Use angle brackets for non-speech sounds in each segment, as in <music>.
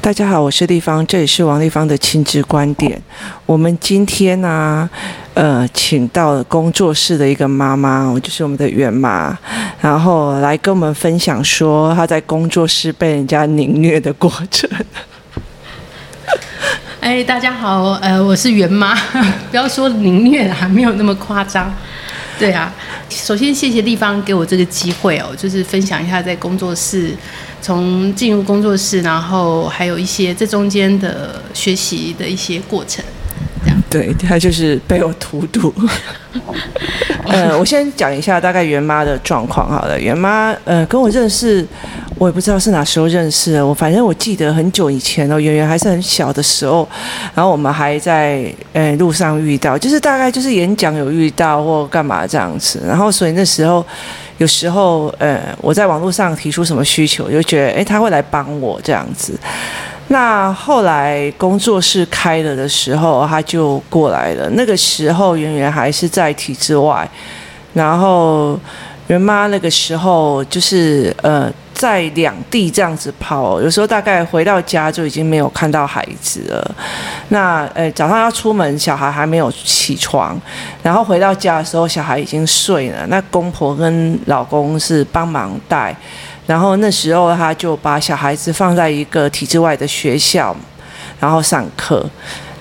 大家好，我是丽芳，这里是王丽芳的亲子观点。我们今天呢、呃，请到了工作室的一个妈妈，我就是我们的袁妈，然后来跟我们分享说她在工作室被人家凌虐的过程。<laughs> 哎，大家好，呃，我是袁妈，<laughs> 不要说凌虐还没有那么夸张。对啊，首先谢谢丽芳给我这个机会哦，就是分享一下在工作室。从进入工作室，然后还有一些这中间的学习的一些过程。对，他就是被我荼毒。<laughs> 呃，我先讲一下大概袁妈的状况好了。袁妈，呃，跟我认识，我也不知道是哪时候认识的。我反正我记得很久以前哦，圆圆还是很小的时候，然后我们还在呃路上遇到，就是大概就是演讲有遇到或干嘛这样子。然后所以那时候。有时候，呃，我在网络上提出什么需求，就觉得，诶，他会来帮我这样子。那后来工作室开了的时候，他就过来了。那个时候，圆圆还是在体制外，然后圆妈那个时候就是，呃。在两地这样子跑，有时候大概回到家就已经没有看到孩子了。那呃，早上要出门，小孩还没有起床，然后回到家的时候，小孩已经睡了。那公婆跟老公是帮忙带，然后那时候他就把小孩子放在一个体制外的学校，然后上课。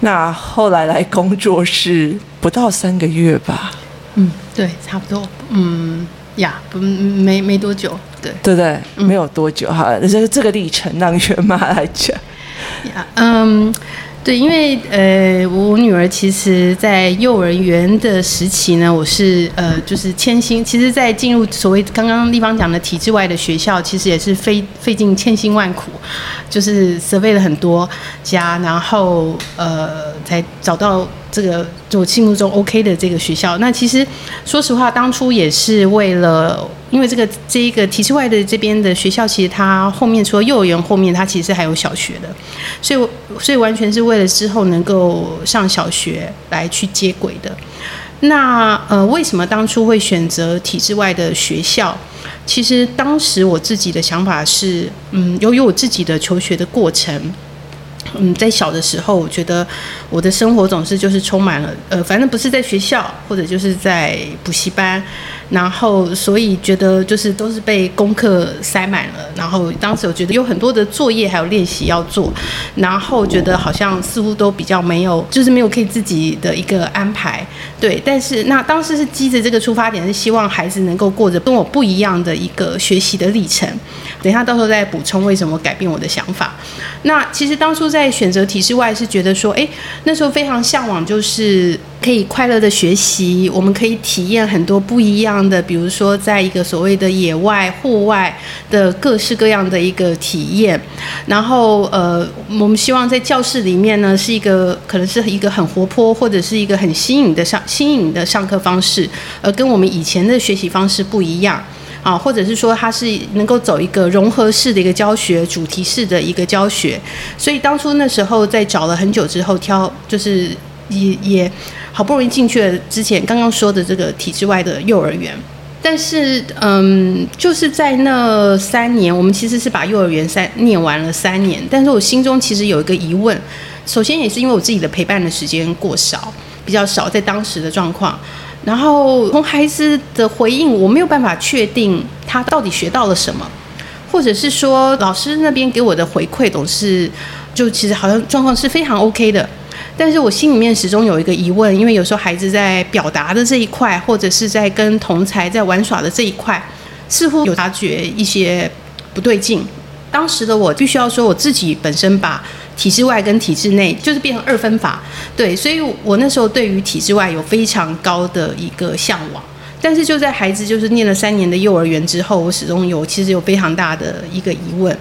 那后来来工作室不到三个月吧？嗯，对，差不多。嗯。呀，不，没没多久，对，对不对？没有多久哈，这个这个历程让袁妈来讲。呀，嗯。对，因为呃，我女儿其实，在幼儿园的时期呢，我是呃，就是千辛，其实，在进入所谓刚刚丽芳讲的体制外的学校，其实也是费费尽千辛万苦，就是 survey 了很多家，然后呃，才找到这个就我心目中 OK 的这个学校。那其实说实话，当初也是为了。因为这个这一个体制外的这边的学校，其实它后面除了幼儿园后面，它其实还有小学的，所以所以完全是为了之后能够上小学来去接轨的。那呃，为什么当初会选择体制外的学校？其实当时我自己的想法是，嗯，由于我自己的求学的过程，嗯，在小的时候，我觉得我的生活总是就是充满了呃，反正不是在学校，或者就是在补习班。然后，所以觉得就是都是被功课塞满了。然后当时我觉得有很多的作业还有练习要做，然后觉得好像似乎都比较没有，就是没有可以自己的一个安排。对，但是那当时是基着这个出发点，是希望孩子能够过着跟我不一样的一个学习的历程。等一下到时候再补充为什么改变我的想法。那其实当初在选择体制外是觉得说，哎，那时候非常向往就是。可以快乐的学习，我们可以体验很多不一样的，比如说在一个所谓的野外、户外的各式各样的一个体验。然后，呃，我们希望在教室里面呢，是一个可能是一个很活泼或者是一个很新颖的上新颖的上课方式，而跟我们以前的学习方式不一样啊，或者是说它是能够走一个融合式的一个教学、主题式的一个教学。所以当初那时候在找了很久之后，挑就是也也。好不容易进去了之前刚刚说的这个体制外的幼儿园，但是嗯，就是在那三年，我们其实是把幼儿园三念完了三年，但是我心中其实有一个疑问，首先也是因为我自己的陪伴的时间过少，比较少在当时的状况，然后从孩子的回应，我没有办法确定他到底学到了什么，或者是说老师那边给我的回馈总是就其实好像状况是非常 OK 的。但是我心里面始终有一个疑问，因为有时候孩子在表达的这一块，或者是在跟同才在玩耍的这一块，似乎有察觉一些不对劲。当时的我必须要说，我自己本身把体制外跟体制内就是变成二分法，对，所以我那时候对于体制外有非常高的一个向往。但是就在孩子就是念了三年的幼儿园之后，我始终有其实有非常大的一个疑问。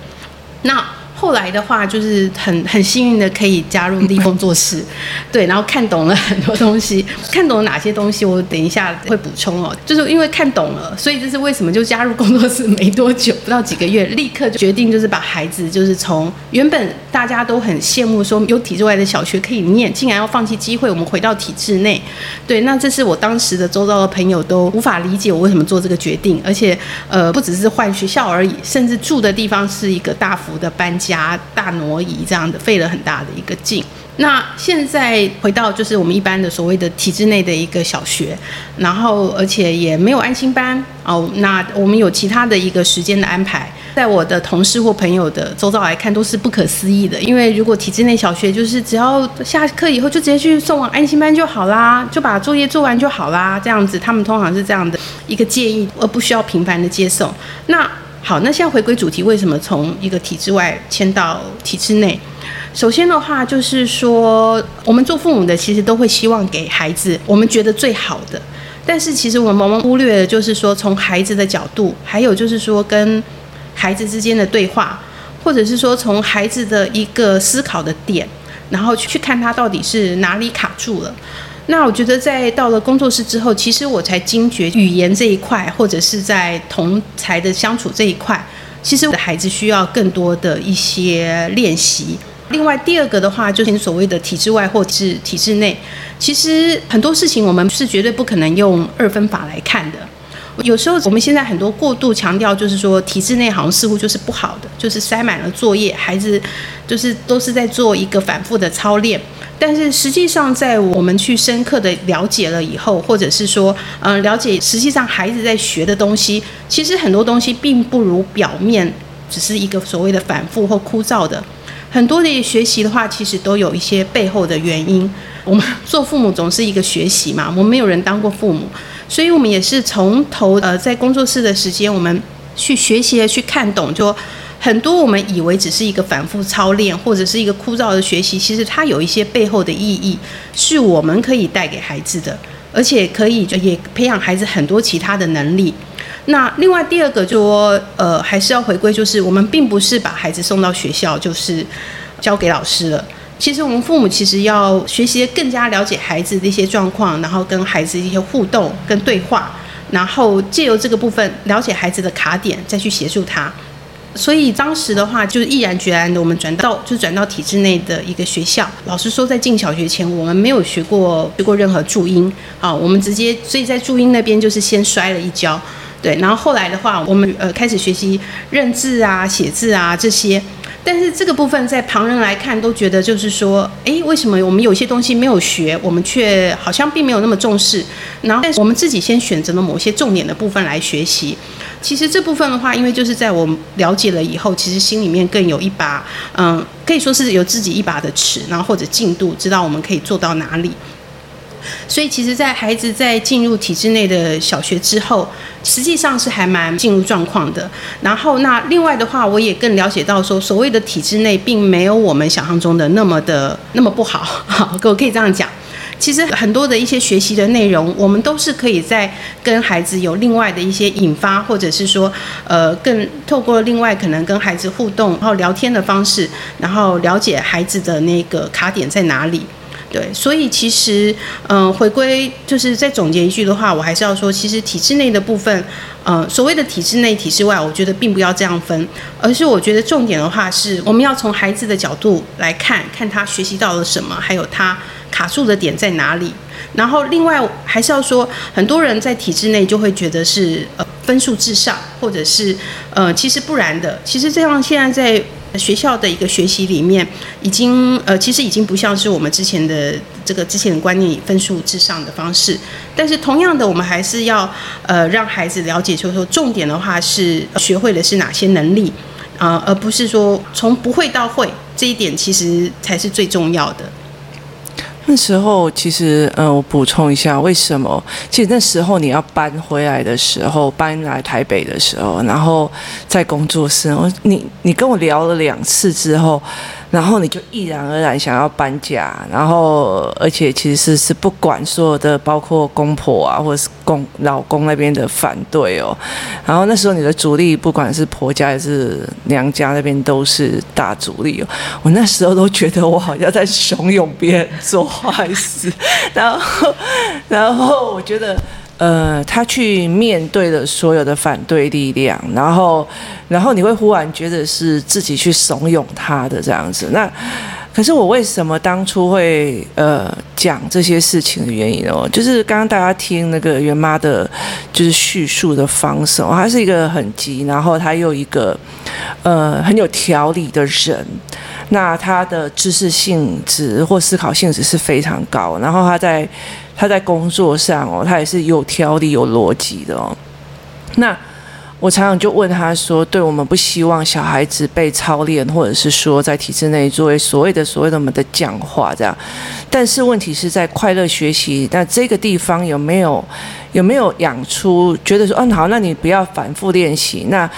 那。后来的话，就是很很幸运的可以加入立工作室，<laughs> 对，然后看懂了很多东西，看懂了哪些东西，我等一下会补充哦。就是因为看懂了，所以这是为什么就加入工作室没多久，不到几个月，立刻就决定就是把孩子就是从原本大家都很羡慕说有体制外的小学可以念，竟然要放弃机会，我们回到体制内，对，那这是我当时的周遭的朋友都无法理解我为什么做这个决定，而且呃不只是换学校而已，甚至住的地方是一个大幅的搬迁。夹大挪移这样的，费了很大的一个劲。那现在回到就是我们一般的所谓的体制内的一个小学，然后而且也没有安心班哦。那我们有其他的一个时间的安排，在我的同事或朋友的周遭来看都是不可思议的。因为如果体制内小学就是只要下课以后就直接去送往安心班就好啦，就把作业做完就好啦，这样子他们通常是这样的一个建议，而不需要频繁的接送。那好，那现在回归主题，为什么从一个体制外迁到体制内？首先的话，就是说，我们做父母的其实都会希望给孩子我们觉得最好的，但是其实我们往往忽略的就是说，从孩子的角度，还有就是说跟孩子之间的对话，或者是说从孩子的一个思考的点，然后去看他到底是哪里卡住了。那我觉得在到了工作室之后，其实我才惊觉语言这一块，或者是在同才的相处这一块，其实我的孩子需要更多的一些练习。另外，第二个的话，就是所谓的体制外或是体制内，其实很多事情我们是绝对不可能用二分法来看的。有时候我们现在很多过度强调，就是说体制内好像似乎就是不好的，就是塞满了作业，孩子就是都是在做一个反复的操练。但是实际上，在我们去深刻的了解了以后，或者是说，嗯，了解实际上孩子在学的东西，其实很多东西并不如表面只是一个所谓的反复或枯燥的。很多的学习的话，其实都有一些背后的原因。我们做父母总是一个学习嘛，我们没有人当过父母，所以我们也是从头呃在工作室的时间，我们去学习去看懂，就很多我们以为只是一个反复操练或者是一个枯燥的学习，其实它有一些背后的意义，是我们可以带给孩子的，而且可以也培养孩子很多其他的能力。那另外第二个就说，呃，还是要回归，就是我们并不是把孩子送到学校，就是交给老师了。其实我们父母其实要学习更加了解孩子的一些状况，然后跟孩子一些互动跟对话，然后借由这个部分了解孩子的卡点，再去协助他。所以当时的话，就是毅然决然的，我们转到就转到体制内的一个学校。老师说，在进小学前，我们没有学过学过任何注音啊，我们直接所以在注音那边就是先摔了一跤。对，然后后来的话，我们呃开始学习认字啊、写字啊这些，但是这个部分在旁人来看都觉得就是说，哎，为什么我们有些东西没有学，我们却好像并没有那么重视？然后，但是我们自己先选择了某些重点的部分来学习。其实这部分的话，因为就是在我了解了以后，其实心里面更有一把，嗯，可以说是有自己一把的尺，然后或者进度，知道我们可以做到哪里。所以，其实，在孩子在进入体制内的小学之后，实际上是还蛮进入状况的。然后，那另外的话，我也更了解到说，所谓的体制内，并没有我们想象中的那么的那么不好。好，我可以这样讲。其实很多的一些学习的内容，我们都是可以在跟孩子有另外的一些引发，或者是说，呃，更透过另外可能跟孩子互动，然后聊天的方式，然后了解孩子的那个卡点在哪里。对，所以其实，嗯、回归就是再总结一句的话，我还是要说，其实体制内的部分，呃，所谓的体制内、体制外，我觉得并不要这样分，而是我觉得重点的话是，我们要从孩子的角度来看，看他学习到了什么，还有他卡住的点在哪里。然后另外还是要说，很多人在体制内就会觉得是呃分数至上，或者是呃其实不然的，其实这样现在在。学校的一个学习里面，已经呃，其实已经不像是我们之前的这个之前的观念，分数至上的方式。但是同样的，我们还是要呃让孩子了解，就是说重点的话是学会的是哪些能力啊，呃，而不是说从不会到会这一点，其实才是最重要的。那时候其实，嗯，我补充一下，为什么？其实那时候你要搬回来的时候，搬来台北的时候，然后在工作室，我你你跟我聊了两次之后。然后你就毅然而然想要搬家，然后而且其实是不管所有的，包括公婆啊，或者是公老公那边的反对哦。然后那时候你的主力，不管是婆家还是娘家那边，都是大主力哦。我那时候都觉得我好像在怂恿别人做坏事，<laughs> 然后然后我觉得。呃，他去面对了所有的反对力量，然后，然后你会忽然觉得是自己去怂恿他的这样子。那可是我为什么当初会呃讲这些事情的原因哦，就是刚刚大家听那个袁妈的就是叙述的方式。他是一个很急，然后他又一个呃很有条理的人。那他的知识性质或思考性质是非常高，然后他在他在工作上哦，他也是有条理、有逻辑的哦。那我常常就问他说：“对，我们不希望小孩子被操练，或者是说在体制内作为所谓的所谓的我们的讲话这样。但是问题是在快乐学习，那这个地方有没有有没有养出觉得说，嗯，好，那你不要反复练习那。”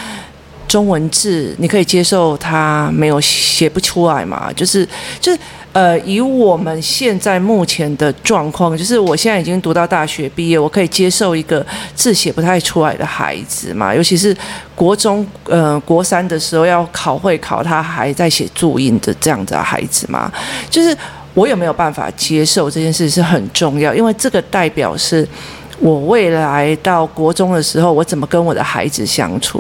中文字你可以接受他没有写不出来嘛？就是就是呃，以我们现在目前的状况，就是我现在已经读到大学毕业，我可以接受一个字写不太出来的孩子嘛？尤其是国中呃国三的时候要考会考，他还在写注音的这样子的孩子嘛？就是我有没有办法接受这件事是很重要，因为这个代表是。我未来到国中的时候，我怎么跟我的孩子相处？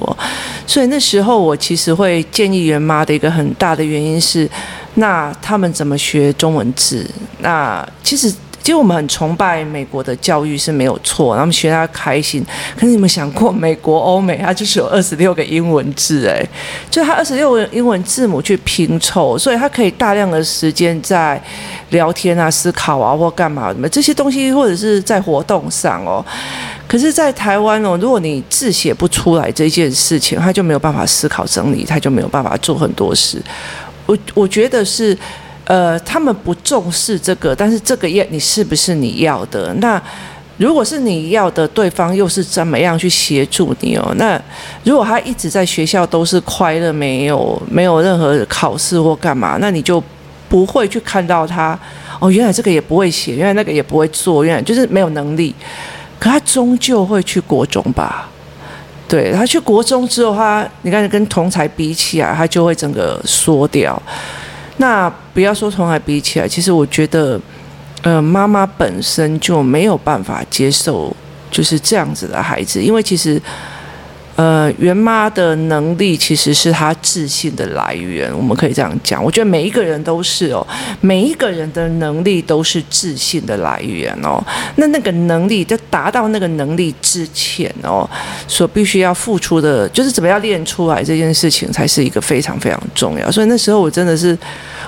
所以那时候我其实会建议袁妈的一个很大的原因是，那他们怎么学中文字？那其实。其实我们很崇拜美国的教育是没有错，他们学他开心。可是你们想过，美国、欧美，它就是有二十六个英文字，哎，就他二十六个英文字母去拼凑，所以他可以大量的时间在聊天啊、思考啊或干嘛什么这些东西，或者是在活动上哦。可是，在台湾哦，如果你字写不出来这件事情，他就没有办法思考整理，他就没有办法做很多事。我我觉得是。呃，他们不重视这个，但是这个要你是不是你要的？那如果是你要的，对方又是怎么样去协助你哦？那如果他一直在学校都是快乐，没有没有任何考试或干嘛，那你就不会去看到他哦，原来这个也不会写，原来那个也不会做，原来就是没有能力。可他终究会去国中吧？对，他去国中之后，他你看跟同才比起来，他就会整个缩掉。那不要说从来比起来，其实我觉得，呃，妈妈本身就没有办法接受就是这样子的孩子，因为其实。呃，袁妈的能力其实是她自信的来源，我们可以这样讲。我觉得每一个人都是哦，每一个人的能力都是自信的来源哦。那那个能力，就达到那个能力之前哦，所必须要付出的，就是怎么样练出来这件事情，才是一个非常非常重要。所以那时候我真的是，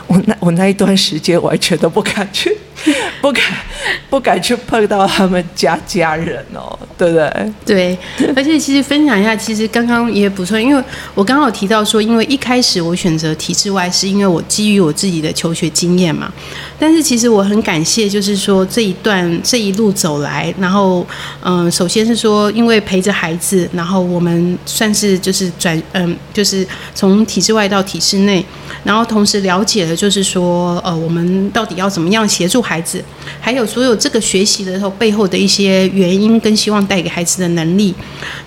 我那我那一段时间完全都不敢去。<laughs> 不敢，不敢去碰到他们家家人哦，对不对？对，而且其实分享一下，其实刚刚也不错，因为我刚刚有提到说，因为一开始我选择体制外，是因为我基于我自己的求学经验嘛。但是其实我很感谢，就是说这一段这一路走来，然后嗯，首先是说，因为陪着孩子，然后我们算是就是转嗯，就是从体制外到体制内，然后同时了解了，就是说呃，我们到底要怎么样协助孩子，还有所有这个学习的时候背后的一些原因跟希望带给孩子的能力。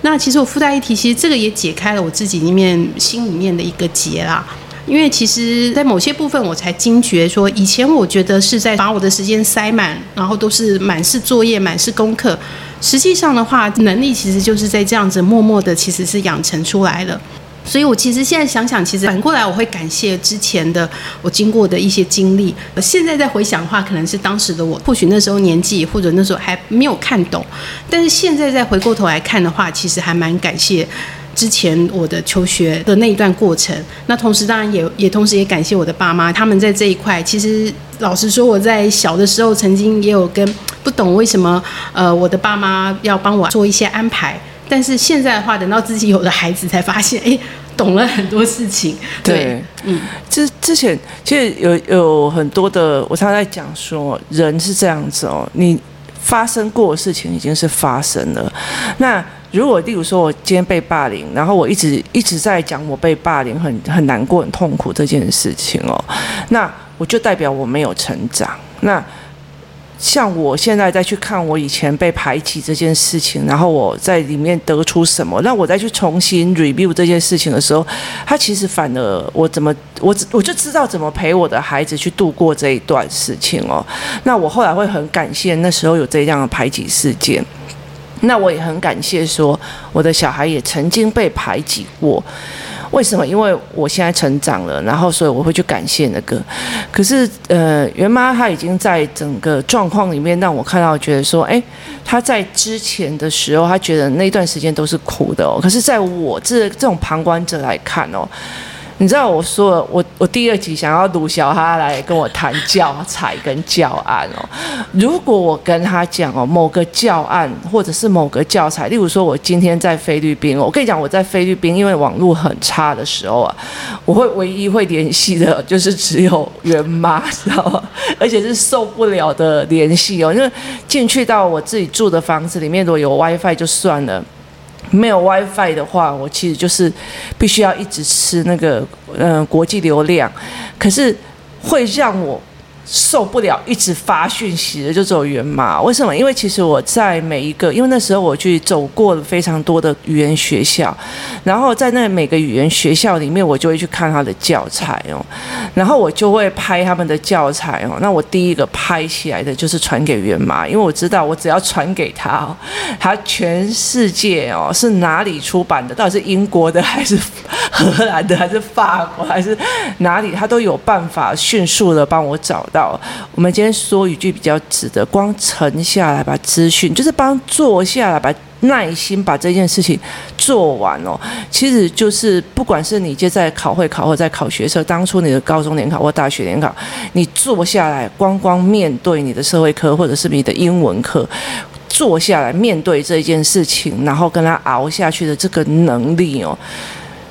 那其实我附带一提，其实这个也解开了我自己里面心里面的一个结啦。因为其实，在某些部分，我才惊觉说，以前我觉得是在把我的时间塞满，然后都是满是作业、满是功课。实际上的话，能力其实就是在这样子默默的，其实是养成出来的。所以我其实现在想想，其实反过来，我会感谢之前的我经过的一些经历。现在再回想的话，可能是当时的我，或许那时候年纪，或者那时候还没有看懂。但是现在再回过头来看的话，其实还蛮感谢。之前我的求学的那一段过程，那同时当然也也同时也感谢我的爸妈，他们在这一块，其实老实说，我在小的时候曾经也有跟不懂为什么呃我的爸妈要帮我做一些安排，但是现在的话，等到自己有了孩子，才发现哎，懂了很多事情。对，对嗯，之之前其实有有很多的，我常常在讲说，人是这样子哦，你发生过的事情已经是发生了，那。如果例如说我今天被霸凌，然后我一直一直在讲我被霸凌很很难过很痛苦这件事情哦，那我就代表我没有成长。那像我现在再去看我以前被排挤这件事情，然后我在里面得出什么，那我再去重新 review 这件事情的时候，他其实反而我怎么我我就知道怎么陪我的孩子去度过这一段事情哦。那我后来会很感谢那时候有这样的排挤事件。那我也很感谢，说我的小孩也曾经被排挤过。为什么？因为我现在成长了，然后所以我会去感谢那个。可是呃，袁妈她已经在整个状况里面让我看到，觉得说，哎，她在之前的时候，她觉得那段时间都是苦的哦。可是在我这这种旁观者来看哦。你知道我说，我我第二集想要鲁小哈来跟我谈教材跟教案哦。如果我跟他讲哦，某个教案或者是某个教材，例如说我今天在菲律宾，我跟你讲我在菲律宾，因为网络很差的时候啊，我会唯一会联系的就是只有袁妈，知道吗？而且是受不了的联系哦，因为进去到我自己住的房子里面，如果有 WiFi 就算了。没有 WiFi 的话，我其实就是必须要一直吃那个嗯、国际流量，可是会让我。受不了一直发讯息的就只有袁妈，为什么？因为其实我在每一个，因为那时候我去走过了非常多的语言学校，然后在那每个语言学校里面，我就会去看他的教材哦，然后我就会拍他们的教材哦。那我第一个拍起来的就是传给袁妈，因为我知道我只要传给他哦，他全世界哦是哪里出版的，到底是英国的还是荷兰的还是法国还是哪里，他都有办法迅速的帮我找。到我们今天说一句比较值得，光沉下来把资讯，就是帮坐下来，把耐心把这件事情做完哦。其实就是不管是你接在考会考或在考学测，当初你的高中联考或大学联考，你坐下来光光面对你的社会科或者是你的英文课，坐下来面对这件事情，然后跟他熬下去的这个能力哦，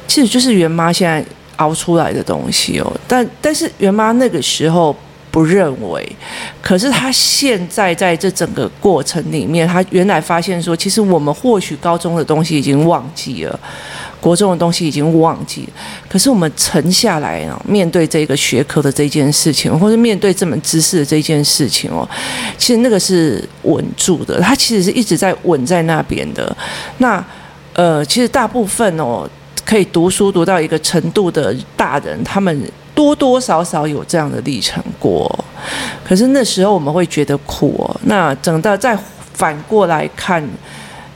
其实就是袁妈现在熬出来的东西哦。但但是袁妈那个时候。不认为，可是他现在在这整个过程里面，他原来发现说，其实我们或许高中的东西已经忘记了，国中的东西已经忘记了，可是我们沉下来啊，面对这个学科的这件事情，或者面对这门知识的这件事情哦，其实那个是稳住的，他其实是一直在稳在那边的。那呃，其实大部分哦，可以读书读到一个程度的大人，他们。多多少少有这样的历程过，可是那时候我们会觉得苦哦。那等到再反过来看，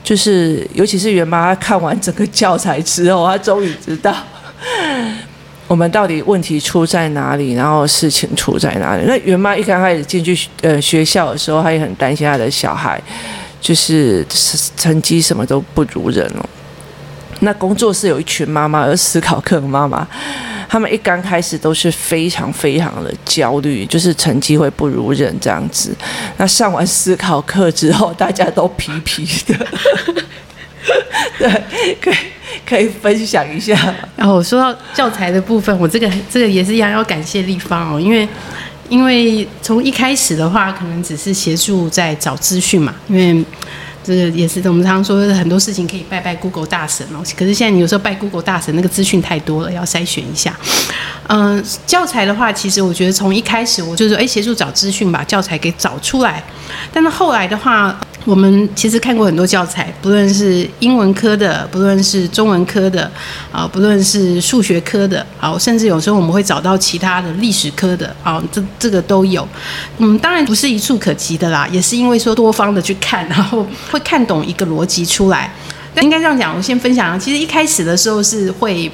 就是尤其是袁妈看完整个教材之后，她终于知道我们到底问题出在哪里，然后事情出在哪里。那袁妈一刚开始进去呃学校的时候，她也很担心她的小孩，就是成绩什么都不如人哦。那工作室有一群妈妈，而思考课的妈妈。他们一刚开始都是非常非常的焦虑，就是成绩会不如人这样子。那上完思考课之后，大家都皮皮的。<laughs> 对，可以可以分享一下。然后说到教材的部分，我这个这个也是一样要感谢立方哦，因为因为从一开始的话，可能只是协助在找资讯嘛，因为。这个也是我们常常说的很多事情可以拜拜 Google 大神哦，可是现在你有时候拜 Google 大神，那个资讯太多了，要筛选一下。嗯，教材的话，其实我觉得从一开始我就是，哎，协助找资讯，把教材给找出来。但是后来的话，我们其实看过很多教材，不论是英文科的，不论是中文科的，啊，不论是数学科的，好，甚至有时候我们会找到其他的历史科的，啊，这这个都有。嗯，当然不是一触可及的啦，也是因为说多方的去看，<laughs> 然后会看懂一个逻辑出来。那应该这样讲，我先分享，其实一开始的时候是会。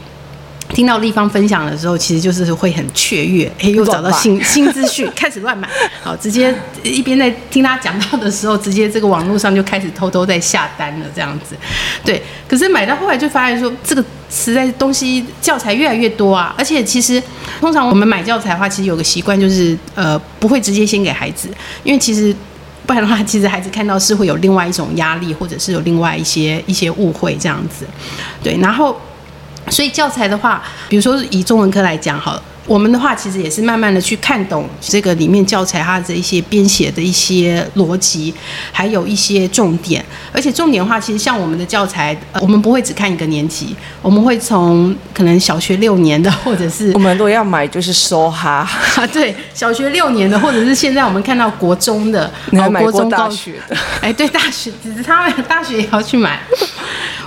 听到立方分享的时候，其实就是会很雀跃，哎，又找到新 <laughs> 新资讯，开始乱买，好，直接一边在听他讲到的时候，直接这个网络上就开始偷偷在下单了，这样子，对。可是买到后来就发现说，这个实在东西教材越来越多啊，而且其实通常我们买教材的话，其实有个习惯就是，呃，不会直接先给孩子，因为其实不然的话，其实孩子看到是会有另外一种压力，或者是有另外一些一些误会这样子，对，然后。所以教材的话，比如说以中文科来讲好了，我们的话其实也是慢慢的去看懂这个里面教材它的一些编写的一些逻辑，还有一些重点。而且重点的话，其实像我们的教材，呃，我们不会只看一个年级，我们会从可能小学六年的，或者是我们都要买就是梭哈，对，小学六年的，或者是现在我们看到国中的，<laughs> 然后买过大学的？哎，对，大学只是他们大学也要去买。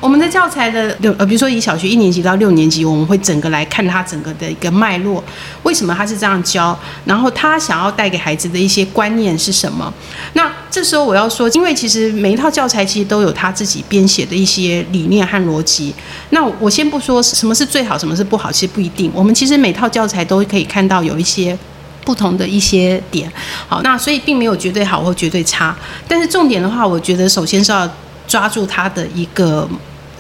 我们的教材的六呃，比如说以小学一年级到六年级，我们会整个来看他整个的一个脉络，为什么他是这样教，然后他想要带给孩子的一些观念是什么？那这时候我要说，因为其实每一套教材其实都有他自己编写的一些理念和逻辑。那我先不说什么是最好，什么是不好，其实不一定。我们其实每套教材都可以看到有一些不同的一些点。好，那所以并没有绝对好或绝对差，但是重点的话，我觉得首先是要抓住它的一个。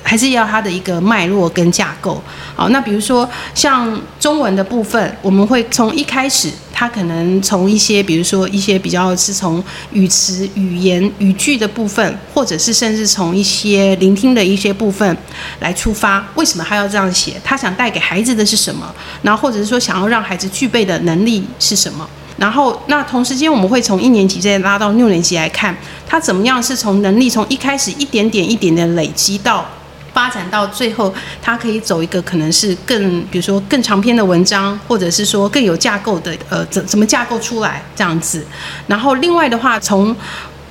还是要它的一个脉络跟架构。好，那比如说像中文的部分，我们会从一开始，它可能从一些，比如说一些比较是从语词、语言、语句的部分，或者是甚至从一些聆听的一些部分来出发。为什么他要这样写？他想带给孩子的是什么？然后或者是说想要让孩子具备的能力是什么？然后那同时间我们会从一年级再拉到六年级来看，他怎么样是从能力从一开始一点点一点点累积到。发展到最后，它可以走一个可能是更，比如说更长篇的文章，或者是说更有架构的，呃，怎怎么架构出来这样子。然后另外的话，从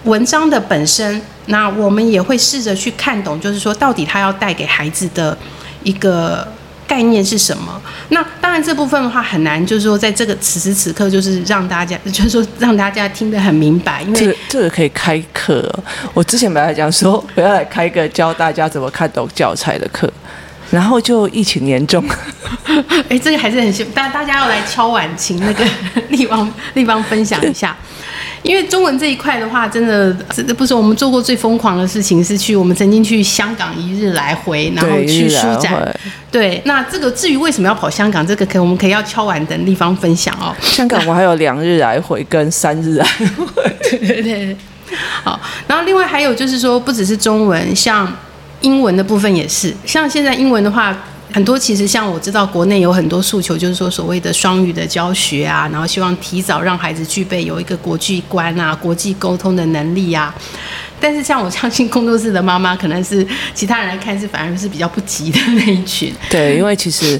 文章的本身，那我们也会试着去看懂，就是说到底他要带给孩子的一个。概念是什么？那当然这部分的话很难，就是说在这个此时此刻，就是让大家，<laughs> 就是说让大家听得很明白。因为这个这个可以开课哦。我之前本来讲说我要来开个教大家怎么看懂教材的课，然后就疫情严重。<laughs> 哎，这个还是很幸，大大家要来敲碗，请那个 <laughs> 立方立方分享一下。因为中文这一块的话，真的，这不是我们做过最疯狂的事情，是去我们曾经去香港一日来回，然后去书展。对，那这个至于为什么要跑香港，这个可我们可以要敲完等地方分享哦。香港我还有两日来回跟三日来回。<laughs> 对对对。好，然后另外还有就是说，不只是中文，像英文的部分也是，像现在英文的话。很多其实像我知道，国内有很多诉求，就是说所谓的双语的教学啊，然后希望提早让孩子具备有一个国际观啊、国际沟通的能力啊。但是像我相信工作室的妈妈，可能是其他人来看是反而是比较不急的那一群。对，因为其实，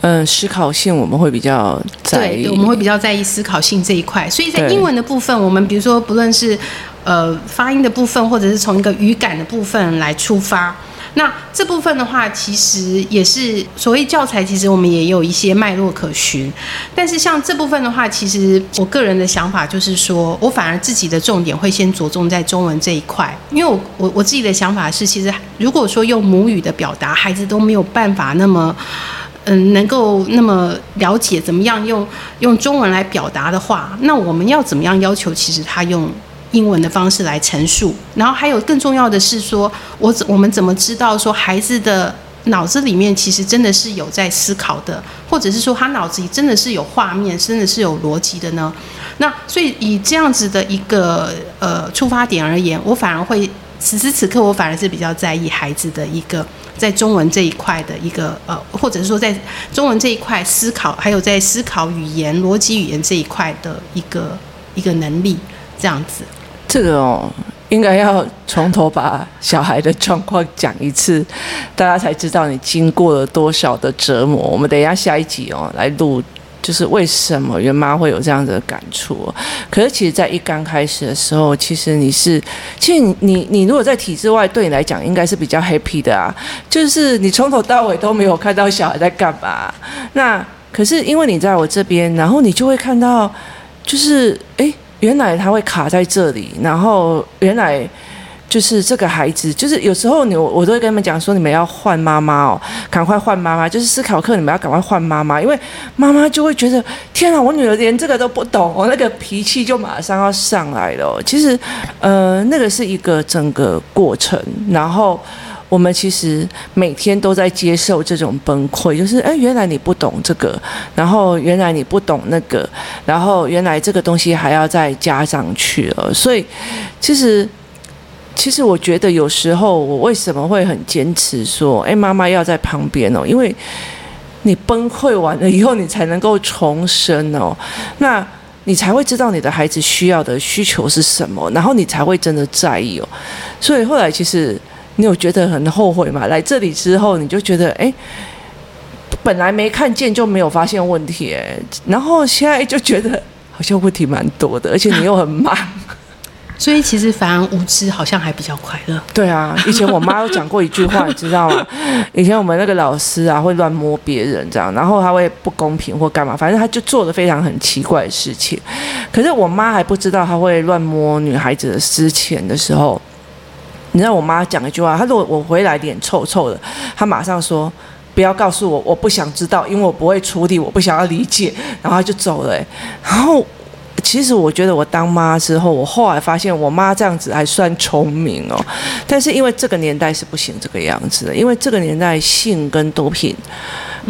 嗯、呃，思考性我们会比较在意，对，我们会比较在意思考性这一块。所以在英文的部分，我们比如说不论是呃发音的部分，或者是从一个语感的部分来出发。那这部分的话，其实也是所谓教材，其实我们也有一些脉络可循。但是像这部分的话，其实我个人的想法就是说，我反而自己的重点会先着重在中文这一块，因为我我我自己的想法是，其实如果说用母语的表达，孩子都没有办法那么嗯能够那么了解怎么样用用中文来表达的话，那我们要怎么样要求其实他用？英文的方式来陈述，然后还有更重要的是说，我我们怎么知道说孩子的脑子里面其实真的是有在思考的，或者是说他脑子里真的是有画面，真的是有逻辑的呢？那所以以这样子的一个呃出发点而言，我反而会此时此刻我反而是比较在意孩子的一个在中文这一块的一个呃，或者是说在中文这一块思考，还有在思考语言、逻辑语言这一块的一个一个能力，这样子。这个哦，应该要从头把小孩的状况讲一次，大家才知道你经过了多少的折磨。我们等一下下一集哦来录，就是为什么袁妈会有这样的感触。可是其实，在一刚开始的时候，其实你是，其实你你你如果在体制外，对你来讲应该是比较 happy 的啊，就是你从头到尾都没有看到小孩在干嘛。那可是因为你在我这边，然后你就会看到，就是诶。原来他会卡在这里，然后原来就是这个孩子，就是有时候你我，我都会跟他们讲说，你们要换妈妈哦，赶快换妈妈，就是思考课你们要赶快换妈妈，因为妈妈就会觉得天啊，我女儿连这个都不懂，我那个脾气就马上要上来了。其实，呃，那个是一个整个过程，然后。我们其实每天都在接受这种崩溃，就是哎，原来你不懂这个，然后原来你不懂那个，然后原来这个东西还要再加上去了。所以，其实，其实我觉得有时候我为什么会很坚持说，哎，妈妈要在旁边哦，因为你崩溃完了以后，你才能够重生哦，那你才会知道你的孩子需要的需求是什么，然后你才会真的在意哦。所以后来其实。你有觉得很后悔吗？来这里之后，你就觉得，哎，本来没看见就没有发现问题，哎，然后现在就觉得好像问题蛮多的，而且你又很忙。<laughs> 所以其实反而无知好像还比较快乐。对啊，以前我妈有讲过一句话，<laughs> 你知道吗？以前我们那个老师啊会乱摸别人这样，然后他会不公平或干嘛，反正他就做了非常很奇怪的事情。可是我妈还不知道他会乱摸女孩子的私钱的时候，你知道我妈讲一句话，她说我回来脸臭臭的，她马上说。不要告诉我，我不想知道，因为我不会处理，我不想要理解，然后她就走了。然后，其实我觉得我当妈之后，我后来发现我妈这样子还算聪明哦。但是因为这个年代是不行这个样子的，因为这个年代性跟毒品。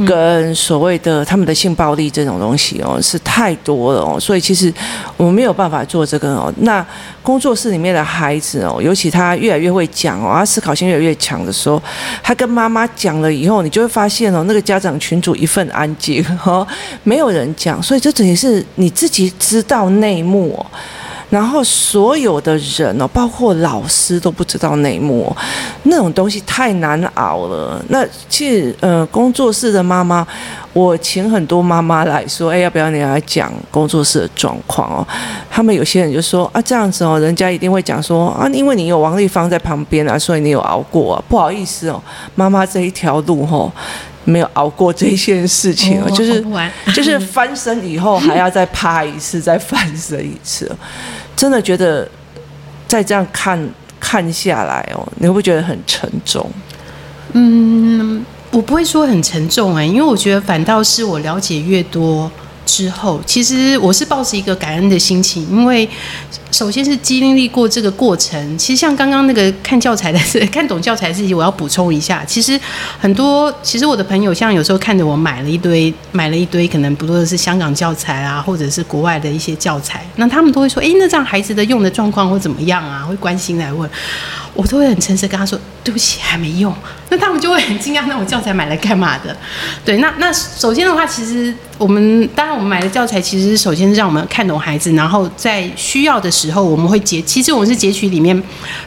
跟所谓的他们的性暴力这种东西哦，是太多了哦，所以其实我们没有办法做这个哦。那工作室里面的孩子哦，尤其他越来越会讲哦，他思考性越来越强的时候，他跟妈妈讲了以后，你就会发现哦，那个家长群组一份安静哦，没有人讲，所以这等于是你自己知道内幕哦。然后所有的人哦，包括老师都不知道内幕，那种东西太难熬了。那其实呃，工作室的妈妈，我请很多妈妈来说，哎，要不要你来讲工作室的状况哦？他们有些人就说啊，这样子哦，人家一定会讲说啊，因为你有王丽芳在旁边啊，所以你有熬过啊。不好意思哦，妈妈这一条路哦。没有熬过这件事情，哦、就是就是翻身以后还要再趴一次，再翻身一次，真的觉得再这样看看下来哦，你会不会觉得很沉重？嗯，我不会说很沉重哎，因为我觉得反倒是我了解越多。之后，其实我是抱着一个感恩的心情，因为首先是经历过这个过程。其实像刚刚那个看教材的事，看懂教材的事情，我要补充一下。其实很多，其实我的朋友像有时候看着我买了一堆，买了一堆，可能不多的是香港教材啊，或者是国外的一些教材，那他们都会说：“诶，那这样孩子的用的状况会怎么样啊？”会关心来问。我都会很诚实跟他说：“对不起，还没用。”那他们就会很惊讶，那我教材买来干嘛的？对，那那首先的话，其实我们当然我们买的教材，其实首先是让我们看懂孩子，然后在需要的时候，我们会截，其实我们是截取里面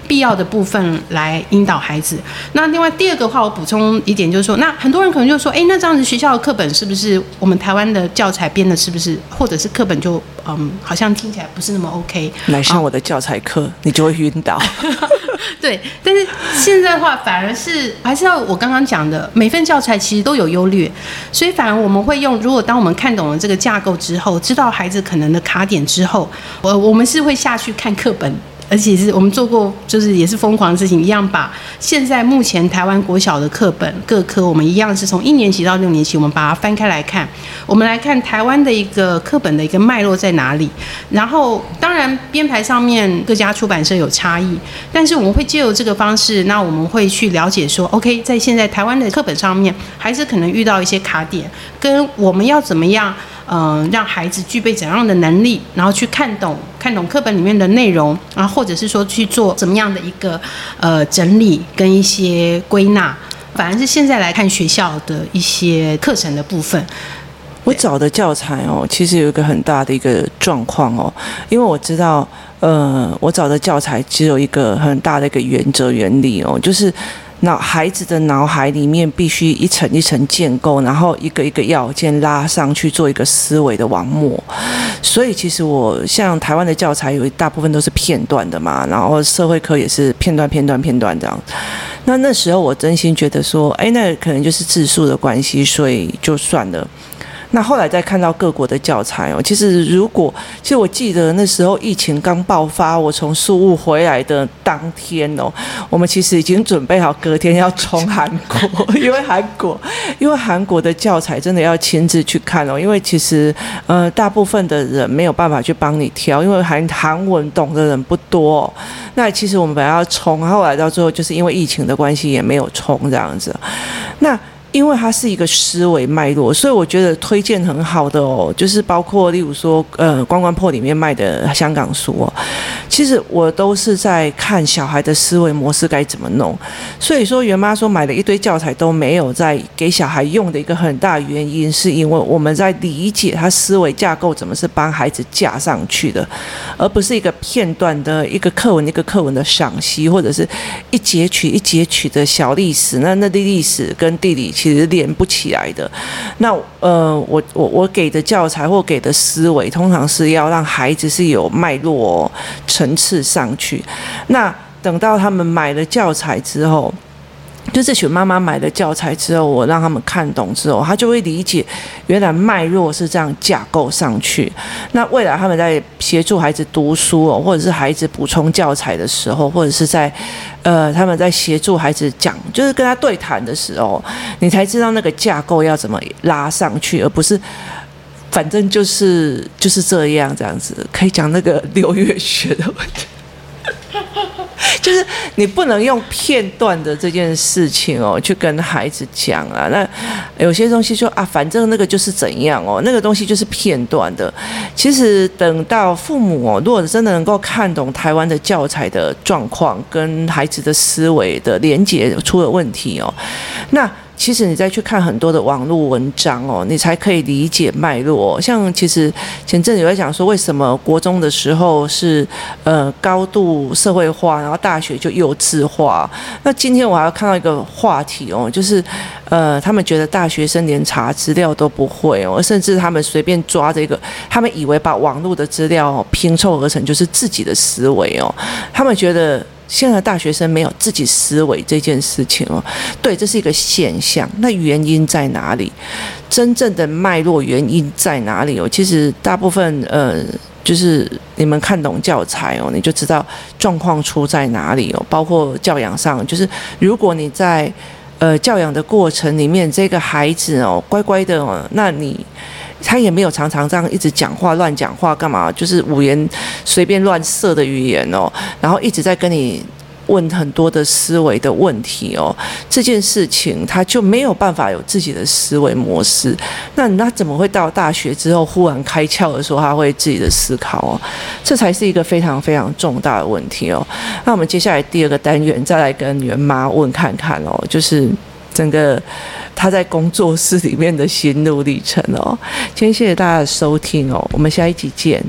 必要的部分来引导孩子。那另外第二个话，我补充一点就是说，那很多人可能就说：“哎，那这样子学校的课本是不是我们台湾的教材编的，是不是或者是课本就嗯，好像听起来不是那么 OK？” 来上我的教材课，你就会晕倒。<laughs> <laughs> 对，但是现在的话，反而是还是要我刚刚讲的，每份教材其实都有优劣，所以反而我们会用，如果当我们看懂了这个架构之后，知道孩子可能的卡点之后，我我们是会下去看课本。而且是我们做过，就是也是疯狂的事情，一样把现在目前台湾国小的课本各科，我们一样是从一年级到六年级，我们把它翻开来看，我们来看台湾的一个课本的一个脉络在哪里。然后当然编排上面各家出版社有差异，但是我们会借由这个方式，那我们会去了解说，OK，在现在台湾的课本上面，还是可能遇到一些卡点，跟我们要怎么样。嗯，让孩子具备怎样的能力，然后去看懂看懂课本里面的内容，然后或者是说去做怎么样的一个呃整理跟一些归纳。反而是现在来看学校的一些课程的部分，我找的教材哦，其实有一个很大的一个状况哦，因为我知道，呃，我找的教材只有一个很大的一个原则原理哦，就是。那孩子的脑海里面必须一层一层建构，然后一个一个要件拉上去做一个思维的网膜。所以其实我像台湾的教材有一大部分都是片段的嘛，然后社会科也是片段片段片段这样。那那时候我真心觉得说，哎，那可能就是字数的关系，所以就算了。那后来再看到各国的教材哦，其实如果其实我记得那时候疫情刚爆发，我从宿雾回来的当天哦，我们其实已经准备好隔天要冲韩国，<laughs> 因为韩国因为韩国的教材真的要亲自去看哦，因为其实呃大部分的人没有办法去帮你挑，因为韩韩文懂的人不多。那其实我们本来要冲，后来到最后就是因为疫情的关系也没有冲这样子。那。因为它是一个思维脉络，所以我觉得推荐很好的哦，就是包括例如说，呃，关关破里面卖的香港书哦，其实我都是在看小孩的思维模式该怎么弄。所以说，袁妈说买了一堆教材都没有在给小孩用的一个很大原因，是因为我们在理解他思维架构怎么是帮孩子架上去的，而不是一个片段的一个课文一个课文的赏析，或者是一节取一节取的小历史。那那历史跟地理。其实连不起来的。那呃，我我我给的教材或给的思维，通常是要让孩子是有脉络层次上去。那等到他们买了教材之后。就这群妈妈买了教材之后，我让他们看懂之后，他就会理解原来脉络是这样架构上去。那未来他们在协助孩子读书哦，或者是孩子补充教材的时候，或者是在呃他们在协助孩子讲，就是跟他对谈的时候，你才知道那个架构要怎么拉上去，而不是反正就是就是这样这样子，可以讲那个六月学的问题。就是你不能用片段的这件事情哦，去跟孩子讲啊。那有些东西说啊，反正那个就是怎样哦，那个东西就是片段的。其实等到父母哦，如果真的能够看懂台湾的教材的状况跟孩子的思维的连接出了问题哦，那。其实你再去看很多的网络文章哦，你才可以理解脉络。像其实前阵子有在讲说，为什么国中的时候是呃高度社会化，然后大学就幼稚化。那今天我还要看到一个话题哦，就是呃他们觉得大学生连查资料都不会哦，甚至他们随便抓这个，他们以为把网络的资料拼凑而成就是自己的思维哦，他们觉得。现在大学生没有自己思维这件事情哦，对，这是一个现象。那原因在哪里？真正的脉络原因在哪里哦？其实大部分呃，就是你们看懂教材哦，你就知道状况出在哪里哦。包括教养上，就是如果你在呃教养的过程里面，这个孩子哦乖乖的哦，那你。他也没有常常这样一直讲话乱讲话干嘛？就是五言随便乱射的语言哦，然后一直在跟你问很多的思维的问题哦。这件事情他就没有办法有自己的思维模式。那那怎么会到大学之后忽然开窍的时候，他会自己的思考哦？这才是一个非常非常重大的问题哦。那我们接下来第二个单元再来跟袁妈问看看哦，就是。整个他在工作室里面的心路历程哦，今天谢谢大家的收听哦，我们下一集见。